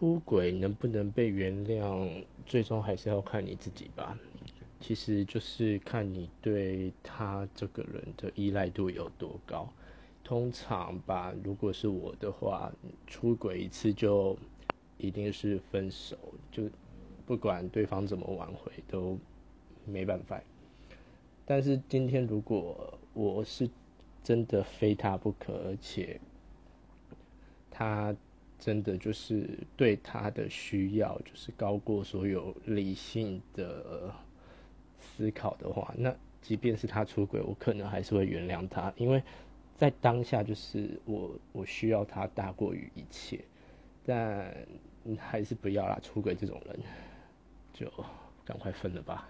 出轨能不能被原谅，最终还是要看你自己吧。其实就是看你对他这个人的依赖度有多高。通常吧，如果是我的话，出轨一次就一定是分手，就不管对方怎么挽回都没办法。但是今天如果我是真的非他不可，而且他真的就是对他的需要就是高过所有理性的思考的话，那即便是他出轨，我可能还是会原谅他，因为在当下就是我我需要他大过于一切，但还是不要啦，出轨这种人就赶快分了吧。